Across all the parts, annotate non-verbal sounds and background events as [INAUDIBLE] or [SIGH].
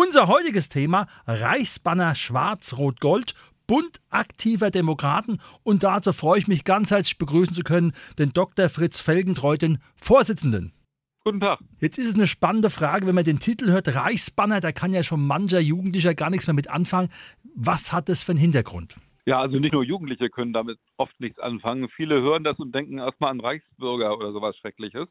Unser heutiges Thema Reichsbanner Schwarz-Rot-Gold, Bund aktiver Demokraten und dazu freue ich mich ganz herzlich begrüßen zu können den Dr. Fritz Felgentreu, den Vorsitzenden. Guten Tag. Jetzt ist es eine spannende Frage, wenn man den Titel hört, Reichsbanner, da kann ja schon mancher Jugendlicher gar nichts mehr mit anfangen. Was hat das für einen Hintergrund? Ja, also nicht nur Jugendliche können damit oft nichts anfangen. Viele hören das und denken erstmal an Reichsbürger oder sowas Schreckliches.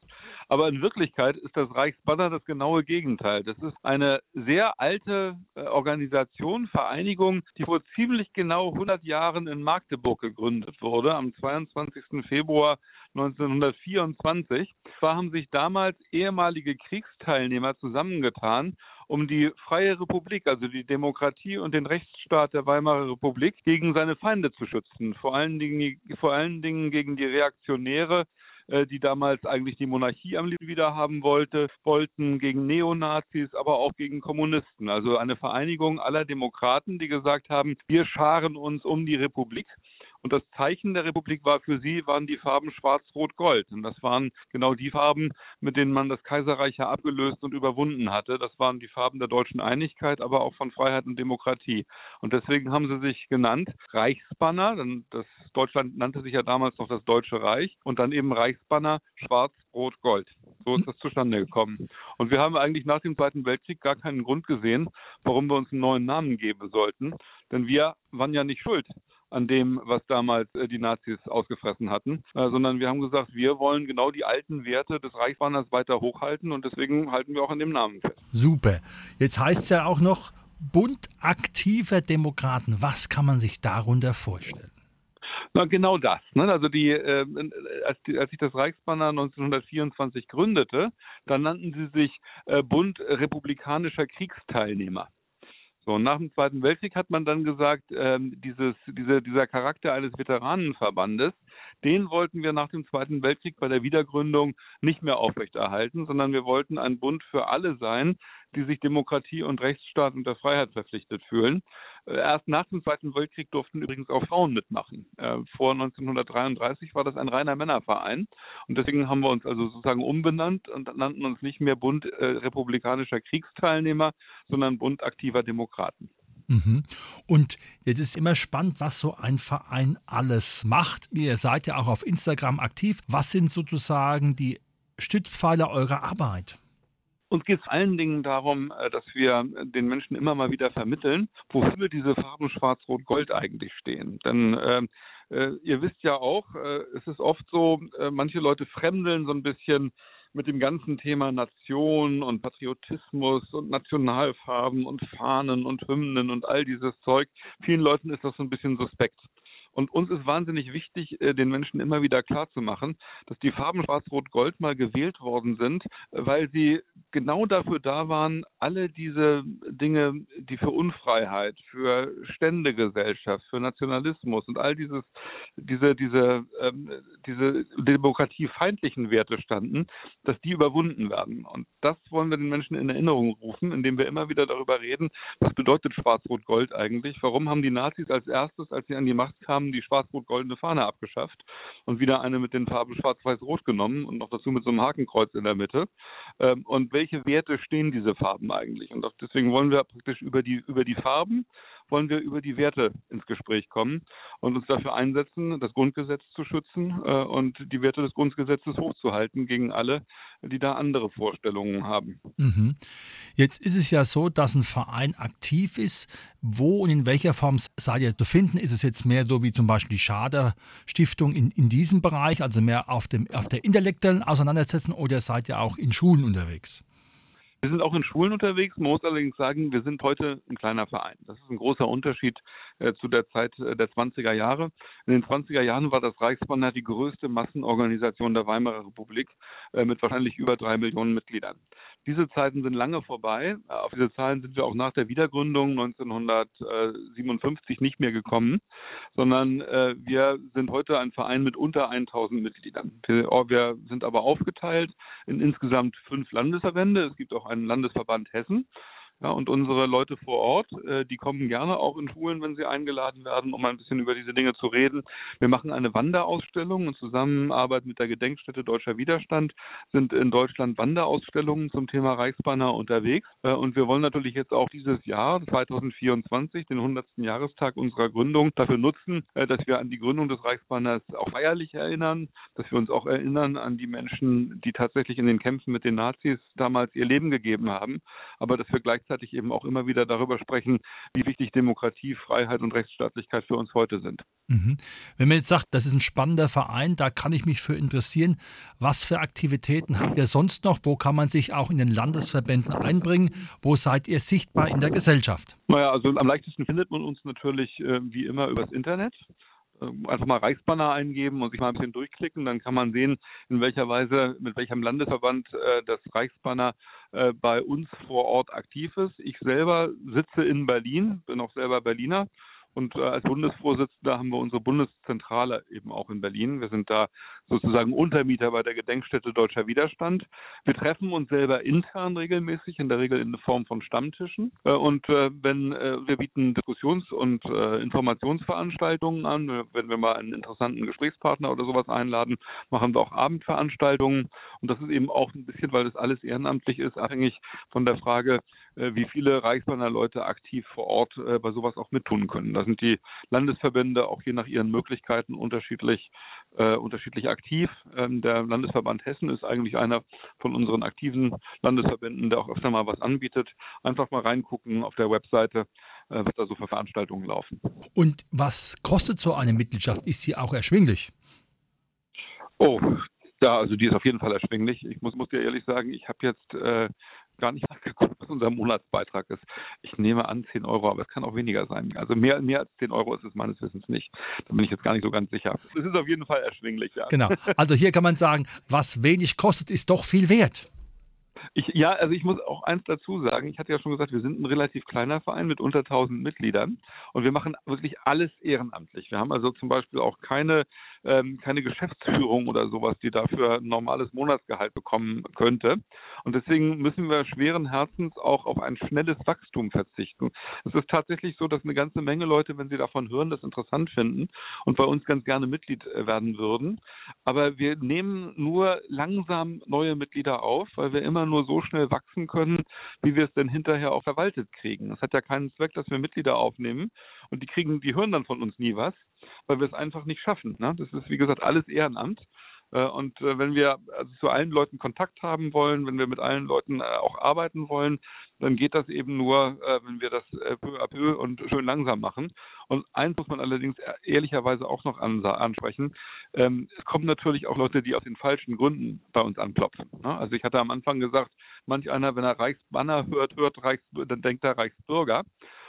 Aber in Wirklichkeit ist das Reichsbanner das genaue Gegenteil. Das ist eine sehr alte äh, Organisation, Vereinigung, die vor ziemlich genau 100 Jahren in Magdeburg gegründet wurde, am 22. Februar 1924. Zwar haben sich damals ehemalige Kriegsteilnehmer zusammengetan um die freie Republik, also die Demokratie und den Rechtsstaat der Weimarer Republik gegen seine Feinde zu schützen. Vor allen Dingen, vor allen Dingen gegen die Reaktionäre, äh, die damals eigentlich die Monarchie am liebsten wieder haben wollte, wollten gegen Neonazis, aber auch gegen Kommunisten. Also eine Vereinigung aller Demokraten, die gesagt haben, wir scharen uns um die Republik und das Zeichen der Republik war für sie, waren die Farben Schwarz, Rot, Gold. Und das waren genau die Farben, mit denen man das Kaiserreich ja abgelöst und überwunden hatte. Das waren die Farben der deutschen Einigkeit, aber auch von Freiheit und Demokratie. Und deswegen haben sie sich genannt Reichsbanner. Denn das Deutschland nannte sich ja damals noch das Deutsche Reich. Und dann eben Reichsbanner Schwarz, Rot, Gold. So ist das zustande gekommen. Und wir haben eigentlich nach dem Zweiten Weltkrieg gar keinen Grund gesehen, warum wir uns einen neuen Namen geben sollten. Denn wir waren ja nicht schuld an dem, was damals äh, die Nazis ausgefressen hatten, äh, sondern wir haben gesagt, wir wollen genau die alten Werte des Reichsbanners weiter hochhalten und deswegen halten wir auch an dem Namen fest. Super. Jetzt heißt es ja auch noch Bund aktiver Demokraten. Was kann man sich darunter vorstellen? Na, genau das. Ne? Also die, äh, als, die, als sich das Reichsbanner 1924 gründete, dann nannten sie sich äh, Bund republikanischer Kriegsteilnehmer. So, nach dem Zweiten Weltkrieg hat man dann gesagt, ähm, dieses, diese, dieser Charakter eines Veteranenverbandes, den wollten wir nach dem Zweiten Weltkrieg bei der Wiedergründung nicht mehr aufrechterhalten, sondern wir wollten ein Bund für alle sein, die sich Demokratie und Rechtsstaat und der Freiheit verpflichtet fühlen. Äh, erst nach dem Zweiten Weltkrieg durften übrigens auch Frauen mitmachen. Äh, vor 1933 war das ein reiner Männerverein und deswegen haben wir uns also sozusagen umbenannt und nannten uns nicht mehr Bund äh, republikanischer Kriegsteilnehmer, sondern Bund aktiver Demokraten. Mhm. Und jetzt ist immer spannend, was so ein Verein alles macht. Ihr seid ja auch auf Instagram aktiv. Was sind sozusagen die Stützpfeiler eurer Arbeit? Uns geht es allen Dingen darum, äh, dass wir den Menschen immer mal wieder vermitteln, wofür diese Farben Schwarz-Rot-Gold eigentlich stehen. Denn äh, äh, ihr wisst ja auch, äh, es ist oft so, äh, manche Leute fremdeln so ein bisschen mit dem ganzen Thema Nation und Patriotismus und Nationalfarben und Fahnen und Hymnen und all dieses Zeug. Vielen Leuten ist das so ein bisschen suspekt. Und uns ist wahnsinnig wichtig, äh, den Menschen immer wieder klarzumachen, dass die Farben Schwarz-Rot-Gold mal gewählt worden sind, weil sie genau dafür da waren, alle diese Dinge, die für Unfreiheit, für Ständegesellschaft, für Nationalismus und all dieses, diese, diese, ähm, diese demokratiefeindlichen Werte standen, dass die überwunden werden. Und das wollen wir den Menschen in Erinnerung rufen, indem wir immer wieder darüber reden, was bedeutet Schwarz-Rot-Gold eigentlich? Warum haben die Nazis als erstes, als sie an die Macht kamen, die schwarz-rot-goldene Fahne abgeschafft und wieder eine mit den Farben schwarz-weiß-rot genommen und noch dazu mit so einem Hakenkreuz in der Mitte. Ähm, und welche Werte stehen diese Farben eigentlich? Und deswegen wollen wir praktisch über die, über die Farben wollen wir über die Werte ins Gespräch kommen und uns dafür einsetzen, das Grundgesetz zu schützen äh, und die Werte des Grundgesetzes hochzuhalten gegen alle, die da andere Vorstellungen haben. Mhm. Jetzt ist es ja so, dass ein Verein aktiv ist. Wo und in welcher Form seid ihr zu finden? Ist es jetzt mehr so wie zum Beispiel die Schader Stiftung in, in diesem Bereich, also mehr auf, dem, auf der intellektuellen Auseinandersetzung oder seid ihr auch in Schulen unterwegs? Wir sind auch in Schulen unterwegs. Man muss allerdings sagen, wir sind heute ein kleiner Verein. Das ist ein großer Unterschied äh, zu der Zeit äh, der 20er Jahre. In den 20er Jahren war das Reichsbanner die größte Massenorganisation der Weimarer Republik äh, mit wahrscheinlich über drei Millionen Mitgliedern. Diese Zeiten sind lange vorbei. Auf diese Zahlen sind wir auch nach der Wiedergründung 1957 nicht mehr gekommen, sondern äh, wir sind heute ein Verein mit unter 1000 Mitgliedern. Oh, wir sind aber aufgeteilt in insgesamt fünf Landesverbände. Es gibt auch einen Landesverband Hessen. Ja, und unsere Leute vor Ort, äh, die kommen gerne auch in Schulen, wenn sie eingeladen werden, um ein bisschen über diese Dinge zu reden. Wir machen eine Wanderausstellung in Zusammenarbeit mit der Gedenkstätte Deutscher Widerstand sind in Deutschland Wanderausstellungen zum Thema Reichsbanner unterwegs. Äh, und wir wollen natürlich jetzt auch dieses Jahr, 2024, den 100. Jahrestag unserer Gründung, dafür nutzen, äh, dass wir an die Gründung des Reichsbanners auch feierlich erinnern, dass wir uns auch erinnern an die Menschen, die tatsächlich in den Kämpfen mit den Nazis damals ihr Leben gegeben haben, aber dass wir gleichzeitig gleichzeitig eben auch immer wieder darüber sprechen, wie wichtig Demokratie, Freiheit und Rechtsstaatlichkeit für uns heute sind. Mhm. Wenn man jetzt sagt, das ist ein spannender Verein, da kann ich mich für interessieren, was für Aktivitäten habt ihr sonst noch? Wo kann man sich auch in den Landesverbänden einbringen? Wo seid ihr sichtbar in der Gesellschaft? Naja, also am leichtesten findet man uns natürlich äh, wie immer übers Internet. Ähm, einfach mal Reichsbanner eingeben und sich mal ein bisschen durchklicken, dann kann man sehen, in welcher Weise, mit welchem Landesverband äh, das Reichsbanner äh, bei uns vor Ort aktiv ist. Ich selber sitze in Berlin, bin auch selber Berliner und äh, als Bundesvorsitzender haben wir unsere Bundeszentrale eben auch in Berlin. Wir sind da sozusagen Untermieter bei der Gedenkstätte Deutscher Widerstand. Wir treffen uns selber intern regelmäßig, in der Regel in Form von Stammtischen. Äh, und äh, wenn äh, wir bieten Diskussions- und äh, Informationsveranstaltungen an, wenn wir mal einen interessanten Gesprächspartner oder sowas einladen, machen wir auch Abendveranstaltungen. Und das ist eben auch ein bisschen, weil das alles ehrenamtlich ist, abhängig von der Frage, wie viele Reichsbanner Leute aktiv vor Ort bei sowas auch mittun können. Da sind die Landesverbände auch je nach ihren Möglichkeiten unterschiedlich, äh, unterschiedlich aktiv. Ähm, der Landesverband Hessen ist eigentlich einer von unseren aktiven Landesverbänden, der auch öfter mal was anbietet. Einfach mal reingucken auf der Webseite, äh, was da so für Veranstaltungen laufen. Und was kostet so eine Mitgliedschaft? Ist sie auch erschwinglich? Oh, ja, also die ist auf jeden Fall erschwinglich. Ich muss, muss dir ehrlich sagen, ich habe jetzt äh, gar nicht [LAUGHS] nachgeguckt, was unser Monatsbeitrag ist. Ich nehme an 10 Euro, aber es kann auch weniger sein. Also mehr, mehr als 10 Euro ist es meines Wissens nicht. Da bin ich jetzt gar nicht so ganz sicher. Es ist auf jeden Fall erschwinglich, ja. Genau. Also hier kann man sagen, was wenig kostet, ist doch viel wert. Ich, ja, also ich muss auch eins dazu sagen. Ich hatte ja schon gesagt, wir sind ein relativ kleiner Verein mit unter 1000 Mitgliedern und wir machen wirklich alles ehrenamtlich. Wir haben also zum Beispiel auch keine ähm, keine Geschäftsführung oder sowas, die dafür ein normales Monatsgehalt bekommen könnte. Und deswegen müssen wir schweren Herzens auch auf ein schnelles Wachstum verzichten. Es ist tatsächlich so, dass eine ganze Menge Leute, wenn sie davon hören, das interessant finden und bei uns ganz gerne Mitglied äh, werden würden. Aber wir nehmen nur langsam neue Mitglieder auf, weil wir immer nur so schnell wachsen können, wie wir es denn hinterher auch verwaltet kriegen. Es hat ja keinen Zweck, dass wir Mitglieder aufnehmen und die kriegen, die hören dann von uns nie was, weil wir es einfach nicht schaffen. Ne? Das ist, wie gesagt, alles Ehrenamt. Äh, und äh, wenn wir also zu allen Leuten Kontakt haben wollen, wenn wir mit allen Leuten äh, auch arbeiten wollen, dann geht das eben nur, wenn wir das peu à peu und schön langsam machen. Und eins muss man allerdings ehrlicherweise auch noch ansprechen. Ähm, es kommen natürlich auch Leute, die aus den falschen Gründen bei uns anklopfen. Ne? Also ich hatte am Anfang gesagt, manch einer, wenn er Reichsbanner hört, hört Reichs, dann denkt er Reichsbürger.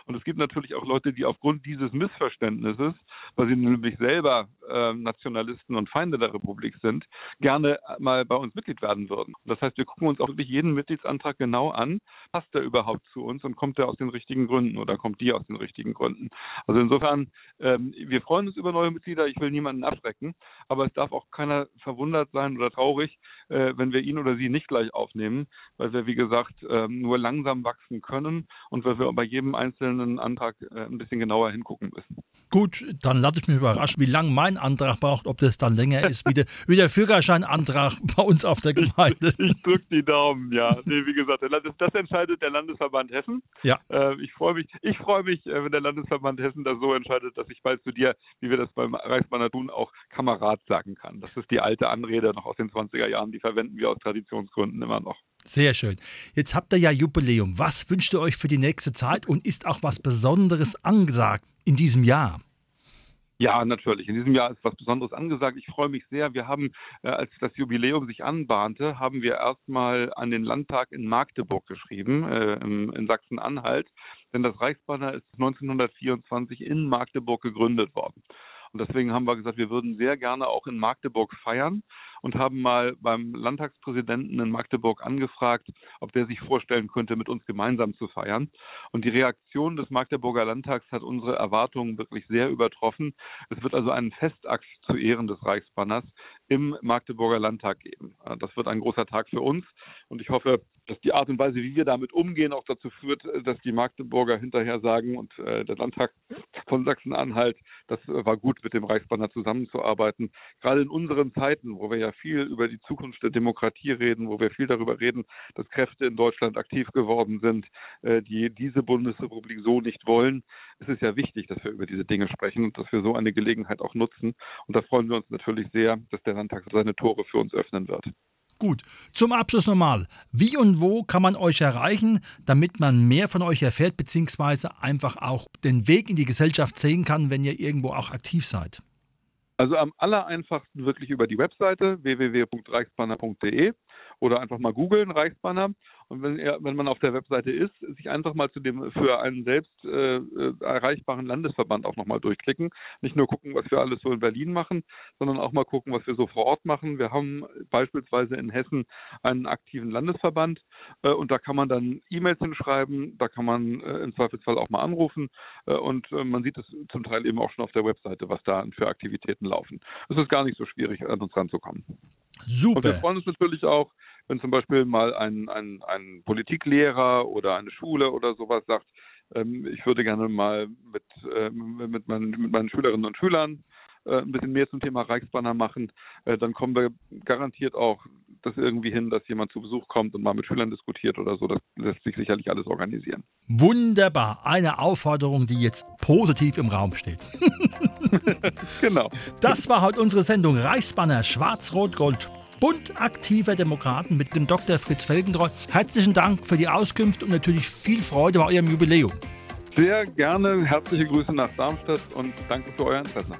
Und es gibt natürlich auch Leute, die aufgrund dieses Missverständnisses, weil sie nämlich selber äh, Nationalisten und Feinde der Republik sind, gerne mal bei uns Mitglied werden würden. Das heißt, wir gucken uns auch wirklich jeden Mitgliedsantrag genau an. Passt der überhaupt zu uns und kommt der aus den richtigen Gründen oder kommt die aus den richtigen Gründen? Also insofern, ähm, wir freuen uns über neue Mitglieder. Ich will niemanden abschrecken, aber es darf auch keiner verwundert sein oder traurig, äh, wenn wir ihn oder sie nicht gleich aufnehmen, weil wir, wie gesagt, äh, nur langsam wachsen können und weil wir bei jedem einzelnen einzelnen Antrag äh, ein bisschen genauer hingucken müssen. Gut, dann lasse ich mich überraschen, wie lange mein Antrag braucht, ob das dann länger ist wie der, [LAUGHS] wie der Führerscheinantrag bei uns auf der Gemeinde. Ich, ich drücke die Daumen, ja. Nee, wie gesagt, das, das, entscheidet der Landesverband Hessen. Ja. Äh, ich freue mich, ich freue mich, äh, wenn der Landesverband Hessen das so entscheidet, dass ich bald zu dir, wie wir das beim Reichsbanner tun, auch Kamerad sagen kann. Das ist die alte Anrede noch aus den 20er Jahren, die verwenden wir aus Traditionsgründen immer noch. Sehr schön. Jetzt habt ihr ja Jubiläum. Was wünscht ihr euch für die nächste Zeit und ist auch was Besonderes angesagt in diesem Jahr? Ja, natürlich. In diesem Jahr ist was Besonderes angesagt. Ich freue mich sehr. Wir haben, äh, als das Jubiläum sich anbahnte, haben wir erstmal an den Landtag in Magdeburg geschrieben, äh, in Sachsen-Anhalt. Denn das Reichsbanner ist 1924 in Magdeburg gegründet worden. Und deswegen haben wir gesagt, wir würden sehr gerne auch in Magdeburg feiern und haben mal beim Landtagspräsidenten in Magdeburg angefragt, ob der sich vorstellen könnte, mit uns gemeinsam zu feiern. Und die Reaktion des Magdeburger Landtags hat unsere Erwartungen wirklich sehr übertroffen. Es wird also einen Festakt zu Ehren des Reichsbanners im Magdeburger Landtag geben. Das wird ein großer Tag für uns und ich hoffe, dass die Art und Weise, wie wir damit umgehen, auch dazu führt, dass die Magdeburger hinterher sagen und äh, der Landtag von Sachsen-Anhalt, das war gut, mit dem Reichsbanner zusammenzuarbeiten. Gerade in unseren Zeiten, wo wir ja viel über die Zukunft der Demokratie reden, wo wir viel darüber reden, dass Kräfte in Deutschland aktiv geworden sind, äh, die diese Bundesrepublik so nicht wollen, ist es ja wichtig, dass wir über diese Dinge sprechen und dass wir so eine Gelegenheit auch nutzen. Und da freuen wir uns natürlich sehr, dass der Landtag seine Tore für uns öffnen wird. Gut, zum Abschluss nochmal. Wie und wo kann man euch erreichen, damit man mehr von euch erfährt, beziehungsweise einfach auch den Weg in die Gesellschaft sehen kann, wenn ihr irgendwo auch aktiv seid? Also am allereinfachsten wirklich über die Webseite www.reichsbanner.de oder einfach mal googeln Reichsbanner und wenn, er, wenn man auf der Webseite ist, sich einfach mal zu dem für einen selbst äh, äh erreichbaren Landesverband auch nochmal durchklicken. Nicht nur gucken, was wir alles so in Berlin machen, sondern auch mal gucken, was wir so vor Ort machen. Wir haben beispielsweise in Hessen einen aktiven Landesverband äh, und da kann man dann E-Mails hinschreiben, da kann man äh, im Zweifelsfall auch mal anrufen äh, und äh, man sieht es zum Teil eben auch schon auf der Webseite, was da für Aktivitäten laufen. Es ist gar nicht so schwierig, an uns ranzukommen. Super. Und wir freuen uns natürlich auch, wenn zum Beispiel mal ein, ein, ein Politiklehrer oder eine Schule oder sowas sagt, ähm, ich würde gerne mal mit, äh, mit, meinen, mit meinen Schülerinnen und Schülern äh, ein bisschen mehr zum Thema Reichsbanner machen, äh, dann kommen wir garantiert auch das irgendwie hin, dass jemand zu Besuch kommt und mal mit Schülern diskutiert oder so. Das lässt sich sicherlich alles organisieren. Wunderbar. Eine Aufforderung, die jetzt positiv im Raum steht. [LAUGHS] [LAUGHS] genau. Das war heute unsere Sendung Reichsbanner Schwarz-Rot-Gold Bund aktiver Demokraten mit dem Dr. Fritz Felgentreu. Herzlichen Dank für die Auskunft und natürlich viel Freude bei eurem Jubiläum. Sehr gerne. Herzliche Grüße nach Darmstadt und danke für euer Interesse.